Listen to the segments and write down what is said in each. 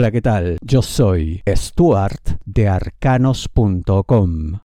Hola, ¿qué tal? Yo soy Stuart de arcanos.com.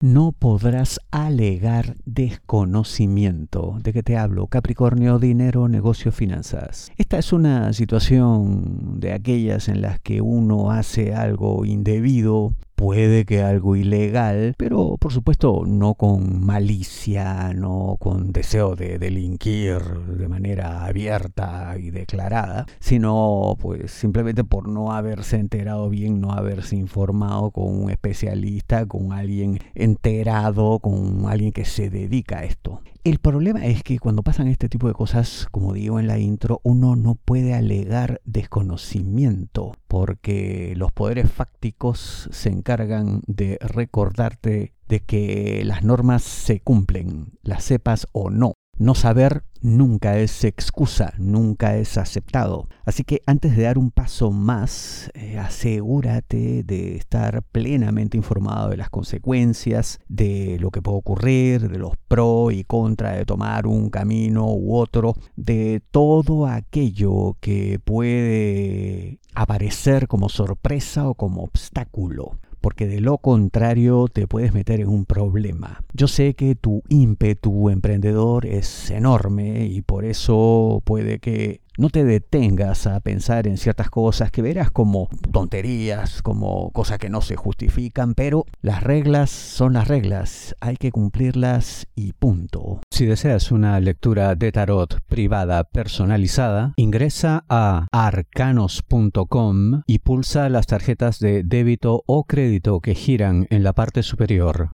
No podrás alegar desconocimiento. ¿De qué te hablo? Capricornio, dinero, negocio, finanzas. Esta es una situación de aquellas en las que uno hace algo indebido puede que algo ilegal, pero por supuesto no con malicia, no con deseo de delinquir de manera abierta y declarada, sino pues simplemente por no haberse enterado bien, no haberse informado con un especialista, con alguien enterado, con alguien que se dedica a esto. El problema es que cuando pasan este tipo de cosas, como digo en la intro, uno no puede alegar desconocimiento, porque los poderes fácticos se encargan de recordarte de que las normas se cumplen, las sepas o no. No saber nunca es excusa, nunca es aceptado. Así que antes de dar un paso más, eh, asegúrate de estar plenamente informado de las consecuencias, de lo que puede ocurrir, de los pros y contra de tomar un camino u otro, de todo aquello que puede aparecer como sorpresa o como obstáculo porque de lo contrario te puedes meter en un problema. Yo sé que tu ímpetu emprendedor es enorme y por eso puede que no te detengas a pensar en ciertas cosas que verás como tonterías, como cosas que no se justifican, pero las reglas son las reglas, hay que cumplirlas y punto. Si deseas una lectura de tarot privada personalizada, ingresa a arcanos.com y pulsa las tarjetas de débito o crédito que giran en la parte superior.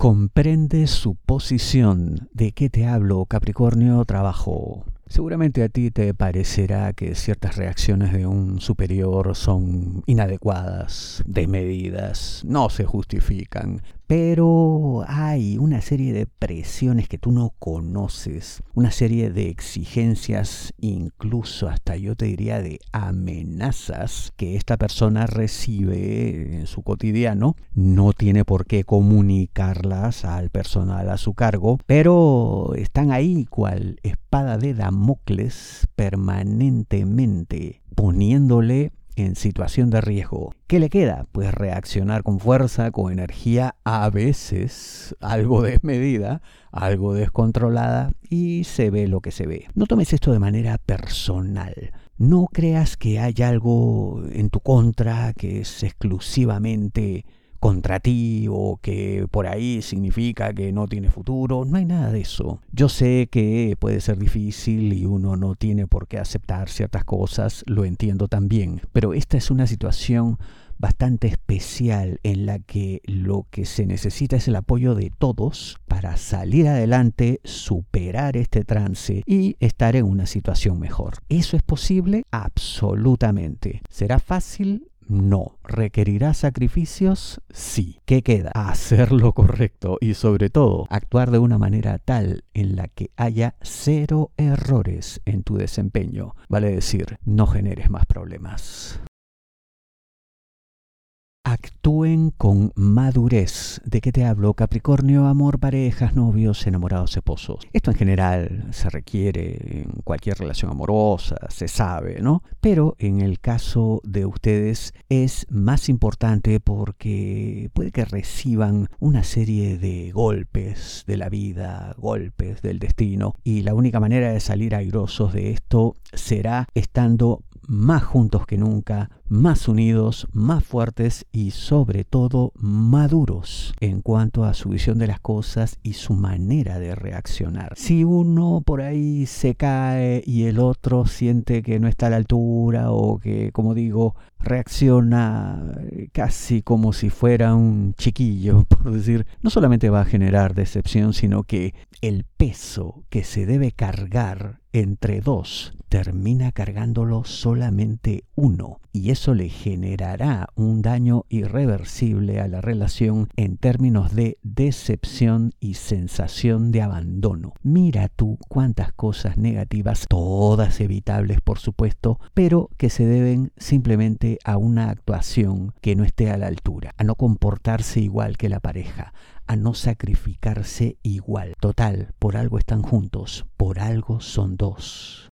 Comprende su posición. ¿De qué te hablo, Capricornio? Trabajo. Seguramente a ti te parecerá que ciertas reacciones de un superior son inadecuadas, desmedidas, no se justifican, pero hay una serie de presiones que tú no conoces, una serie de exigencias, incluso hasta yo te diría de amenazas que esta persona recibe en su cotidiano. No tiene por qué comunicarlas al personal a su cargo, pero están ahí cual espada de Damocles permanentemente poniéndole en situación de riesgo. ¿Qué le queda? Pues reaccionar con fuerza, con energía, a veces algo desmedida, algo descontrolada y se ve lo que se ve. No tomes esto de manera personal. No creas que hay algo en tu contra que es exclusivamente contra ti o que por ahí significa que no tiene futuro. No hay nada de eso. Yo sé que puede ser difícil y uno no tiene por qué aceptar ciertas cosas, lo entiendo también, pero esta es una situación bastante especial en la que lo que se necesita es el apoyo de todos para salir adelante, superar este trance y estar en una situación mejor. ¿Eso es posible? Absolutamente. ¿Será fácil? No. ¿Requerirá sacrificios? Sí. ¿Qué queda? Hacer lo correcto y sobre todo actuar de una manera tal en la que haya cero errores en tu desempeño. Vale decir, no generes más problemas actúen con madurez. ¿De qué te hablo? Capricornio, amor, parejas, novios, enamorados, esposos. Esto en general se requiere en cualquier relación amorosa, se sabe, ¿no? Pero en el caso de ustedes es más importante porque puede que reciban una serie de golpes de la vida, golpes del destino, y la única manera de salir airosos de esto será estando más juntos que nunca, más unidos, más fuertes y sobre todo maduros en cuanto a su visión de las cosas y su manera de reaccionar. Si uno por ahí se cae y el otro siente que no está a la altura o que, como digo, reacciona casi como si fuera un chiquillo, por decir, no solamente va a generar decepción, sino que el peso que se debe cargar entre dos termina cargándolo solamente uno y eso le generará un daño irreversible a la relación en términos de decepción y sensación de abandono. Mira tú cuántas cosas negativas, todas evitables por supuesto, pero que se deben simplemente a una actuación que no esté a la altura, a no comportarse igual que la pareja, a no sacrificarse igual. Total, por algo están juntos, por algo son dos.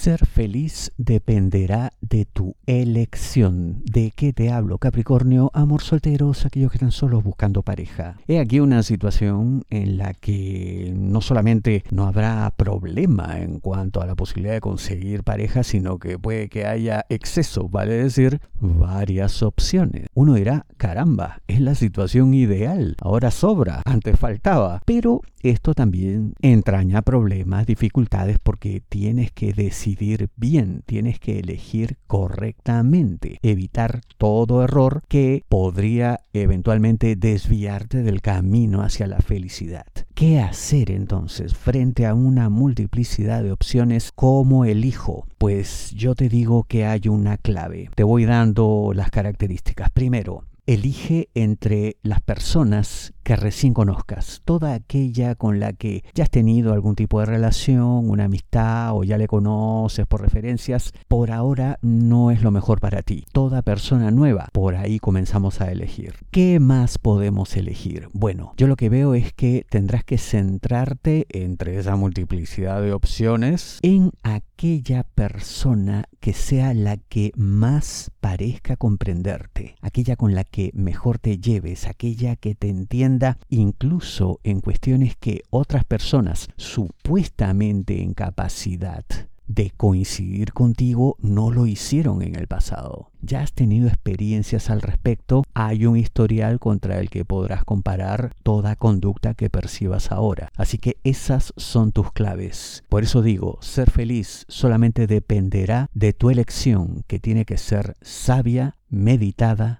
Ser feliz dependerá de tu elección. ¿De qué te hablo, Capricornio? Amor solteros, aquellos que están solos buscando pareja. He aquí una situación en la que no solamente no habrá problema en cuanto a la posibilidad de conseguir pareja, sino que puede que haya exceso, vale decir, varias opciones. Uno dirá, caramba, es la situación ideal. Ahora sobra, antes faltaba. Pero esto también entraña problemas, dificultades, porque tienes que decidir bien, tienes que elegir correctamente, evitar todo error que podría eventualmente desviarte del camino hacia la felicidad. ¿Qué hacer entonces frente a una multiplicidad de opciones? ¿Cómo elijo? Pues yo te digo que hay una clave. Te voy dando las características. Primero, elige entre las personas que recién conozcas, toda aquella con la que ya has tenido algún tipo de relación, una amistad o ya le conoces por referencias, por ahora no es lo mejor para ti. Toda persona nueva, por ahí comenzamos a elegir. ¿Qué más podemos elegir? Bueno, yo lo que veo es que tendrás que centrarte entre esa multiplicidad de opciones en aquella persona que sea la que más parezca comprenderte, aquella con la mejor te lleves, aquella que te entienda incluso en cuestiones que otras personas supuestamente en capacidad de coincidir contigo no lo hicieron en el pasado. Ya has tenido experiencias al respecto, hay un historial contra el que podrás comparar toda conducta que percibas ahora. Así que esas son tus claves. Por eso digo, ser feliz solamente dependerá de tu elección, que tiene que ser sabia, meditada